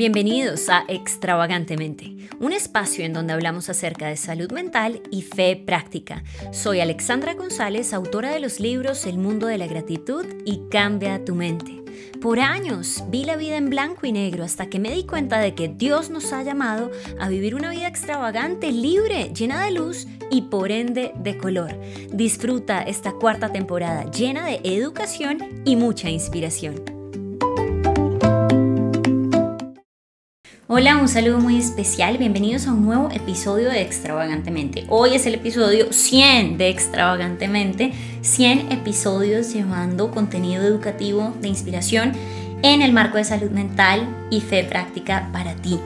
Bienvenidos a Extravagantemente, un espacio en donde hablamos acerca de salud mental y fe práctica. Soy Alexandra González, autora de los libros El mundo de la gratitud y Cambia tu mente. Por años vi la vida en blanco y negro hasta que me di cuenta de que Dios nos ha llamado a vivir una vida extravagante, libre, llena de luz y por ende de color. Disfruta esta cuarta temporada llena de educación y mucha inspiración. Hola, un saludo muy especial, bienvenidos a un nuevo episodio de Extravagantemente. Hoy es el episodio 100 de Extravagantemente, 100 episodios llevando contenido educativo de inspiración en el marco de salud mental y fe práctica para ti.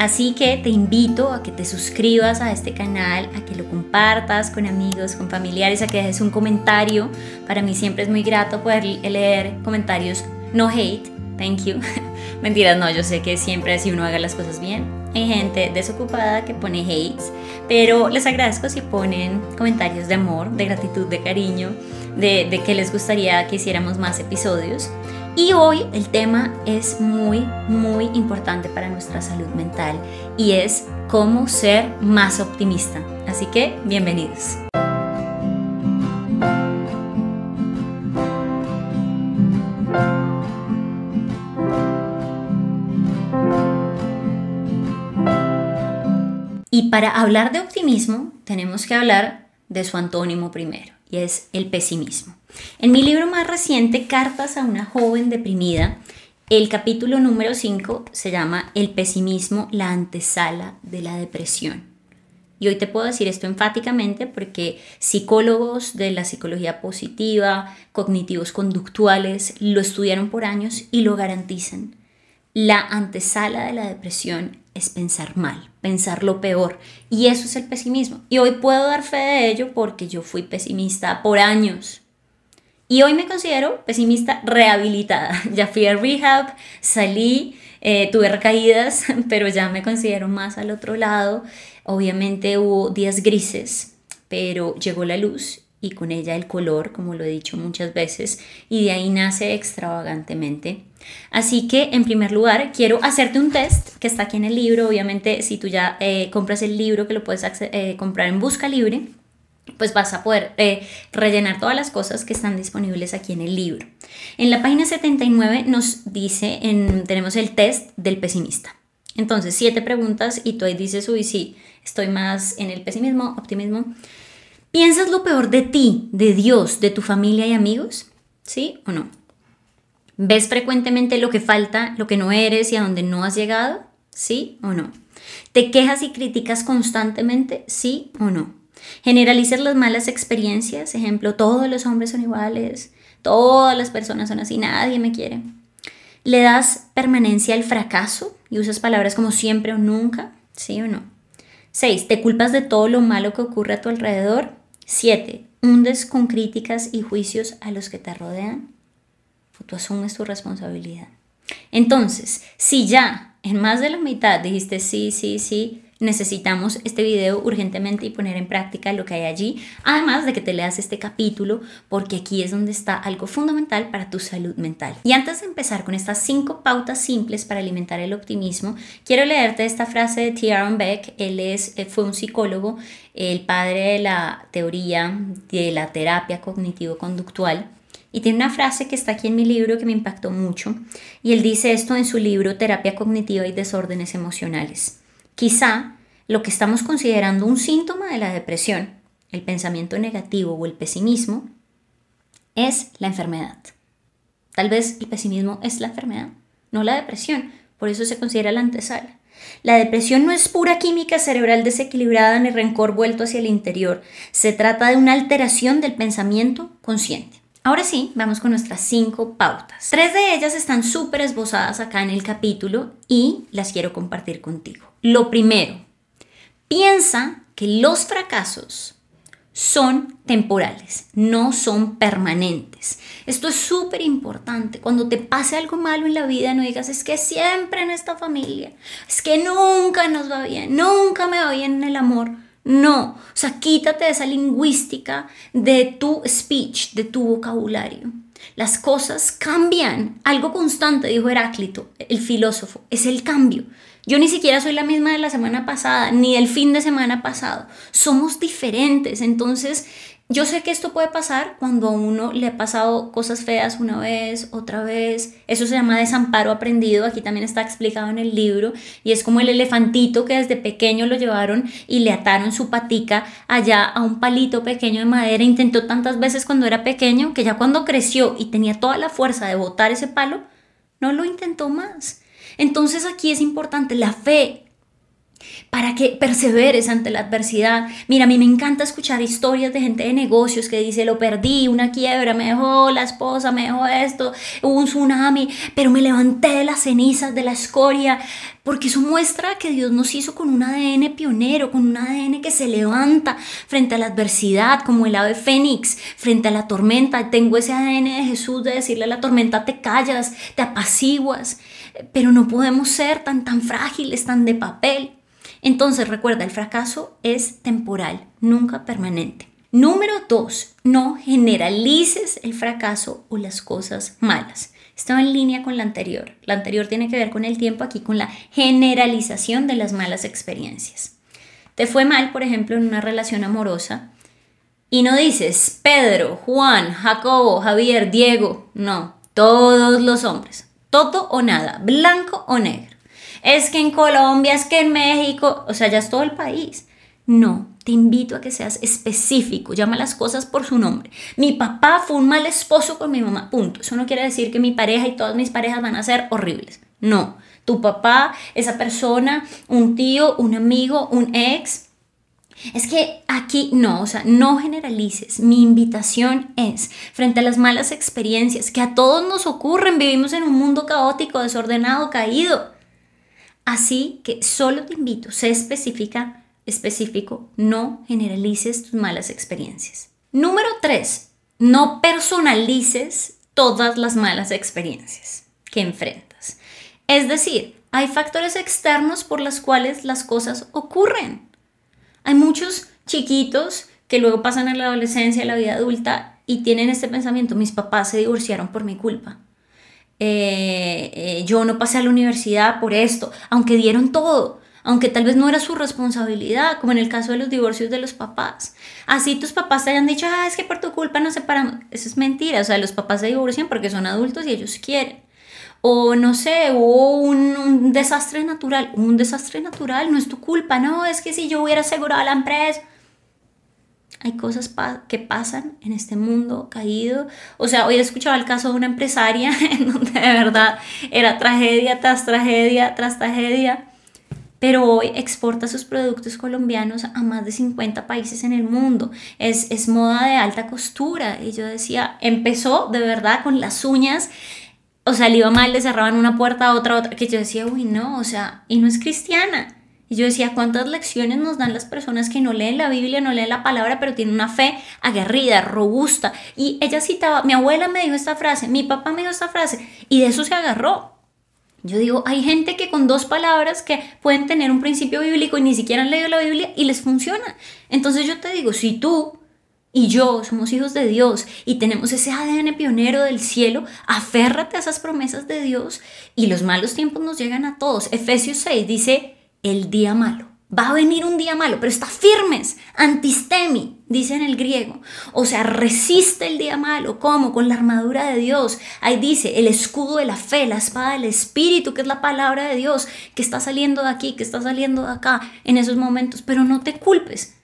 Así que te invito a que te suscribas a este canal, a que lo compartas con amigos, con familiares, a que dejes un comentario. Para mí siempre es muy grato poder leer comentarios no hate, thank you, Mentiras, no, yo sé que siempre si uno haga las cosas bien. Hay gente desocupada que pone hates, pero les agradezco si ponen comentarios de amor, de gratitud, de cariño, de, de que les gustaría que hiciéramos más episodios. Y hoy el tema es muy, muy importante para nuestra salud mental y es cómo ser más optimista. Así que bienvenidos. Para hablar de optimismo tenemos que hablar de su antónimo primero, y es el pesimismo. En mi libro más reciente, Cartas a una joven deprimida, el capítulo número 5 se llama El pesimismo, la antesala de la depresión. Y hoy te puedo decir esto enfáticamente porque psicólogos de la psicología positiva, cognitivos conductuales, lo estudiaron por años y lo garantizan. La antesala de la depresión es pensar mal, pensar lo peor. Y eso es el pesimismo. Y hoy puedo dar fe de ello porque yo fui pesimista por años. Y hoy me considero pesimista rehabilitada. Ya fui a rehab, salí, eh, tuve recaídas, pero ya me considero más al otro lado. Obviamente hubo días grises, pero llegó la luz y con ella el color, como lo he dicho muchas veces, y de ahí nace extravagantemente. Así que, en primer lugar, quiero hacerte un test que está aquí en el libro. Obviamente, si tú ya eh, compras el libro, que lo puedes eh, comprar en Busca Libre, pues vas a poder eh, rellenar todas las cosas que están disponibles aquí en el libro. En la página 79 nos dice, en, tenemos el test del pesimista. Entonces, siete preguntas y tú ahí dices, uy, sí, estoy más en el pesimismo, optimismo. ¿Piensas lo peor de ti, de Dios, de tu familia y amigos? ¿Sí o no? ¿Ves frecuentemente lo que falta, lo que no eres y a dónde no has llegado? ¿Sí o no? ¿Te quejas y criticas constantemente? ¿Sí o no? ¿Generalizas las malas experiencias? Ejemplo, todos los hombres son iguales, todas las personas son así, nadie me quiere. ¿Le das permanencia al fracaso y usas palabras como siempre o nunca? ¿Sí o no? 6. ¿Te culpas de todo lo malo que ocurre a tu alrededor? 7. ¿Hundes con críticas y juicios a los que te rodean? ¿O tú asumes tu responsabilidad? Entonces, si ya en más de la mitad dijiste sí, sí, sí, necesitamos este video urgentemente y poner en práctica lo que hay allí, además de que te leas este capítulo porque aquí es donde está algo fundamental para tu salud mental. Y antes de empezar con estas cinco pautas simples para alimentar el optimismo, quiero leerte esta frase de T. Beck, él es, eh, fue un psicólogo, el padre de la teoría de la terapia cognitivo-conductual. Y tiene una frase que está aquí en mi libro que me impactó mucho. Y él dice esto en su libro Terapia Cognitiva y Desórdenes Emocionales. Quizá lo que estamos considerando un síntoma de la depresión, el pensamiento negativo o el pesimismo, es la enfermedad. Tal vez el pesimismo es la enfermedad, no la depresión, por eso se considera la antesala. La depresión no es pura química cerebral desequilibrada ni rencor vuelto hacia el interior, se trata de una alteración del pensamiento consciente. Ahora sí, vamos con nuestras cinco pautas. Tres de ellas están súper esbozadas acá en el capítulo y las quiero compartir contigo. Lo primero, piensa que los fracasos son temporales, no son permanentes. Esto es súper importante. Cuando te pase algo malo en la vida, no digas, es que siempre en esta familia, es que nunca nos va bien, nunca me va bien en el amor. No, o sea, quítate de esa lingüística de tu speech, de tu vocabulario. Las cosas cambian. Algo constante, dijo Heráclito, el filósofo, es el cambio. Yo ni siquiera soy la misma de la semana pasada, ni del fin de semana pasado. Somos diferentes. Entonces, yo sé que esto puede pasar cuando a uno le ha pasado cosas feas una vez, otra vez. Eso se llama desamparo aprendido. Aquí también está explicado en el libro. Y es como el elefantito que desde pequeño lo llevaron y le ataron su patica allá a un palito pequeño de madera. Intentó tantas veces cuando era pequeño que ya cuando creció y tenía toda la fuerza de botar ese palo, no lo intentó más. Entonces aquí es importante la fe, para que perseveres ante la adversidad. Mira, a mí me encanta escuchar historias de gente de negocios que dice, lo perdí, una quiebra, me dejó la esposa, me dejó esto, hubo un tsunami, pero me levanté de las cenizas, de la escoria, porque eso muestra que Dios nos hizo con un ADN pionero, con un ADN que se levanta frente a la adversidad, como el ave fénix, frente a la tormenta. Tengo ese ADN de Jesús de decirle a la tormenta, te callas, te apaciguas, pero no podemos ser tan, tan frágiles, tan de papel. Entonces recuerda, el fracaso es temporal, nunca permanente. Número dos, no generalices el fracaso o las cosas malas. Está en línea con la anterior. La anterior tiene que ver con el tiempo, aquí con la generalización de las malas experiencias. Te fue mal, por ejemplo, en una relación amorosa y no dices Pedro, Juan, Jacobo, Javier, Diego. No, todos los hombres. Todo o nada, blanco o negro es que en Colombia, es que en México, o sea, ya es todo el país. No, te invito a que seas específico, llama las cosas por su nombre. Mi papá fue un mal esposo con mi mamá, punto. Eso no quiere decir que mi pareja y todas mis parejas van a ser horribles. No, tu papá, esa persona, un tío, un amigo, un ex. Es que aquí no, o sea, no generalices. Mi invitación es, frente a las malas experiencias que a todos nos ocurren, vivimos en un mundo caótico, desordenado, caído Así que solo te invito, sé específica, específico, no generalices tus malas experiencias. Número 3, no personalices todas las malas experiencias que enfrentas. Es decir, hay factores externos por los cuales las cosas ocurren. Hay muchos chiquitos que luego pasan a la adolescencia, a la vida adulta y tienen este pensamiento, mis papás se divorciaron por mi culpa. Eh, eh, yo no pasé a la universidad por esto, aunque dieron todo, aunque tal vez no era su responsabilidad, como en el caso de los divorcios de los papás. Así tus papás te hayan dicho, ah, es que por tu culpa no separamos. Eso es mentira, o sea, los papás se divorcian porque son adultos y ellos quieren. O no sé, hubo un, un desastre natural. Un desastre natural no es tu culpa, no, es que si yo hubiera asegurado la empresa hay cosas que pasan en este mundo caído. O sea, hoy he escuchado el caso de una empresaria en donde de verdad era tragedia tras tragedia tras tragedia, pero hoy exporta sus productos colombianos a más de 50 países en el mundo. Es, es moda de alta costura. Y yo decía, empezó de verdad con las uñas. O sea, le iba mal, le cerraban una puerta a otra, otra, que yo decía, uy, no, o sea, y no es cristiana y yo decía, ¿cuántas lecciones nos dan las personas que no leen la Biblia, no leen la palabra, pero tienen una fe aguerrida, robusta? Y ella citaba, mi abuela me dijo esta frase, mi papá me dijo esta frase, y de eso se agarró. Yo digo, hay gente que con dos palabras que pueden tener un principio bíblico y ni siquiera han leído la Biblia y les funciona. Entonces yo te digo, si tú y yo somos hijos de Dios y tenemos ese ADN pionero del cielo, aférrate a esas promesas de Dios y los malos tiempos nos llegan a todos. Efesios 6 dice, el día malo. Va a venir un día malo, pero está firmes, antistemi, dice en el griego. O sea, resiste el día malo. ¿Cómo? Con la armadura de Dios. Ahí dice el escudo de la fe, la espada del Espíritu, que es la palabra de Dios, que está saliendo de aquí, que está saliendo de acá en esos momentos. Pero no te culpes.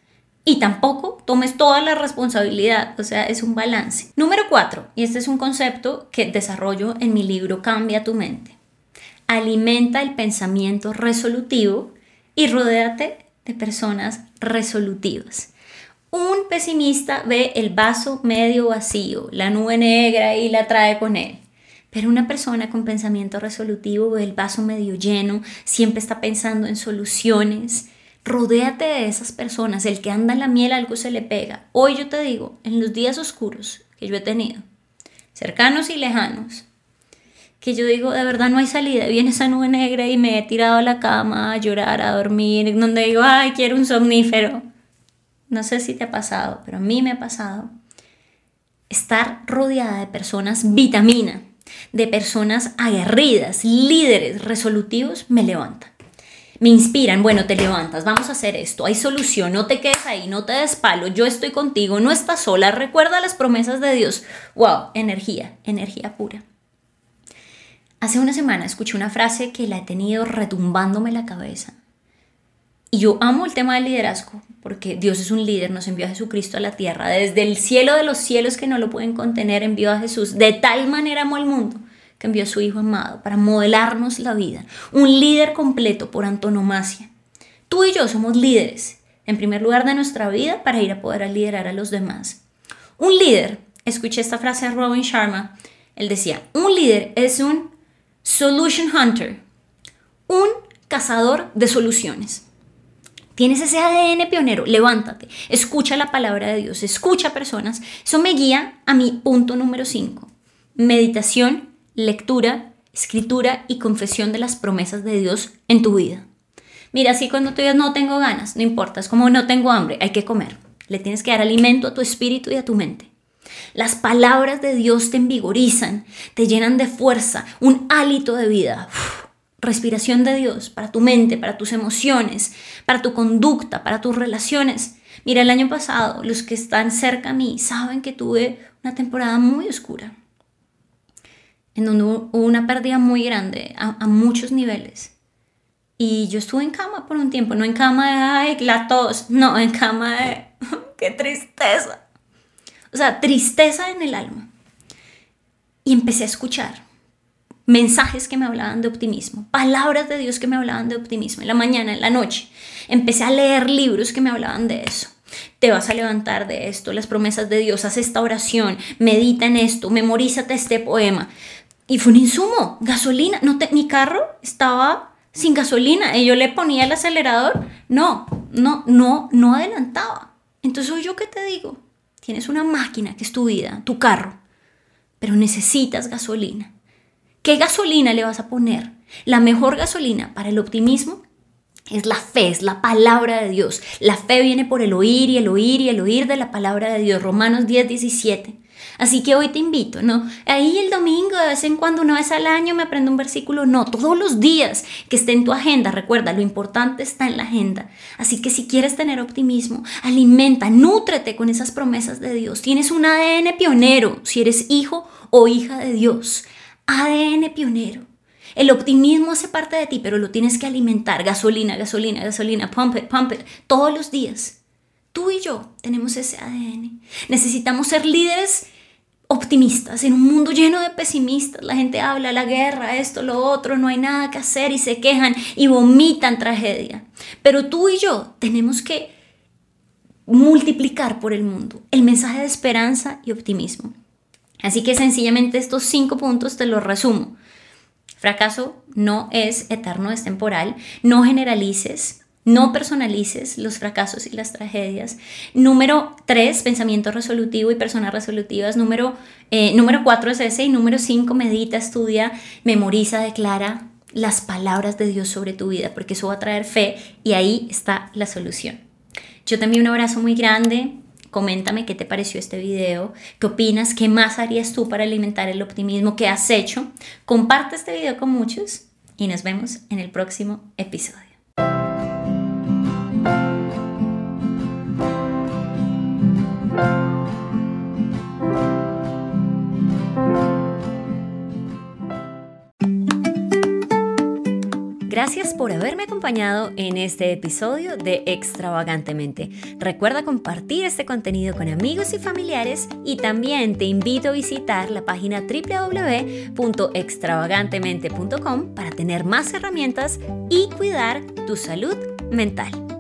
Y tampoco tomes toda la responsabilidad, o sea, es un balance. Número cuatro, y este es un concepto que desarrollo en mi libro Cambia tu mente alimenta el pensamiento resolutivo y rodéate de personas resolutivas. Un pesimista ve el vaso medio vacío, la nube negra y la trae con él. Pero una persona con pensamiento resolutivo ve el vaso medio lleno, siempre está pensando en soluciones. Rodéate de esas personas. El que anda en la miel algo se le pega. Hoy yo te digo, en los días oscuros que yo he tenido, cercanos y lejanos, que yo digo, de verdad no hay salida, viene esa nube negra y me he tirado a la cama a llorar, a dormir, donde digo, ay, quiero un somnífero. No sé si te ha pasado, pero a mí me ha pasado. estar rodeada de personas vitamina, de personas aguerridas, líderes, resolutivos, me levanta. Me inspiran, bueno, te levantas, vamos a hacer esto, hay solución, no te quedes ahí, no te des palo, yo estoy contigo, no estás sola, recuerda las promesas de Dios. ¡Wow! Energía, energía pura. Hace una semana escuché una frase que la he tenido retumbándome la cabeza. Y yo amo el tema del liderazgo, porque Dios es un líder, nos envió a Jesucristo a la tierra, desde el cielo de los cielos que no lo pueden contener, envió a Jesús, de tal manera amó al mundo que envió a su Hijo amado para modelarnos la vida, un líder completo por antonomasia. Tú y yo somos líderes, en primer lugar de nuestra vida, para ir a poder liderar a los demás. Un líder, escuché esta frase de Robin Sharma, él decía, un líder es un solution hunter, un cazador de soluciones. Tienes ese ADN pionero, levántate, escucha la palabra de Dios, escucha personas. Eso me guía a mi punto número 5. Meditación, lectura, escritura y confesión de las promesas de Dios en tu vida. Mira, así cuando tú digas no tengo ganas, no importa, es como no tengo hambre, hay que comer. Le tienes que dar alimento a tu espíritu y a tu mente. Las palabras de Dios te envigorizan, te llenan de fuerza, un hálito de vida respiración de Dios para tu mente, para tus emociones, para tu conducta, para tus relaciones. Mira, el año pasado, los que están cerca a mí saben que tuve una temporada muy oscura, en donde hubo una pérdida muy grande a, muchos niveles. Y yo estuve en cama por un tiempo, no en cama de, ay, la tos, no, en cama de, qué tristeza. O sea, tristeza en el alma. Y empecé a escuchar mensajes que me hablaban de optimismo, palabras de Dios que me hablaban de optimismo en la mañana, en la noche. Empecé a leer libros que me hablaban de eso. Te vas a levantar de esto, las promesas de Dios, haz esta oración, medita en esto, memorízate este poema. Y fue un insumo, gasolina. No mi carro estaba sin gasolina y yo le ponía el acelerador. No, no, no, no adelantaba. Entonces, ¿yo qué te digo? Tienes una máquina que es tu vida, tu carro, pero necesitas gasolina. ¿Qué gasolina le vas a poner? La mejor gasolina para el optimismo es la fe, es la palabra de Dios. La fe viene por el oír y el oír y el oír de la palabra de Dios. Romanos 10, 17. Así que hoy te invito, ¿no? Ahí el domingo, de vez en cuando, una vez al año, me aprendo un versículo. No, todos los días que esté en tu agenda. Recuerda, lo importante está en la agenda. Así que si quieres tener optimismo, alimenta, nútrete con esas promesas de Dios. Tienes un ADN pionero si eres hijo o hija de Dios. ADN pionero. El optimismo hace parte de ti, pero lo tienes que alimentar. Gasolina, gasolina, gasolina, pump it, pump it, todos los días. Tú y yo tenemos ese ADN. Necesitamos ser líderes optimistas en un mundo lleno de pesimistas. La gente habla, la guerra, esto, lo otro, no hay nada que hacer y se quejan y vomitan tragedia. Pero tú y yo tenemos que multiplicar por el mundo el mensaje de esperanza y optimismo. Así que sencillamente estos cinco puntos te los resumo. Fracaso no es eterno, es temporal. No generalices, no personalices los fracasos y las tragedias. Número tres, pensamiento resolutivo y personas resolutivas. Número, eh, número cuatro es ese. Y número cinco, medita, estudia, memoriza, declara las palabras de Dios sobre tu vida, porque eso va a traer fe y ahí está la solución. Yo te envío un abrazo muy grande. Coméntame qué te pareció este video, qué opinas, qué más harías tú para alimentar el optimismo que has hecho. Comparte este video con muchos y nos vemos en el próximo episodio. Gracias por haberme acompañado en este episodio de Extravagantemente. Recuerda compartir este contenido con amigos y familiares y también te invito a visitar la página www.extravagantemente.com para tener más herramientas y cuidar tu salud mental.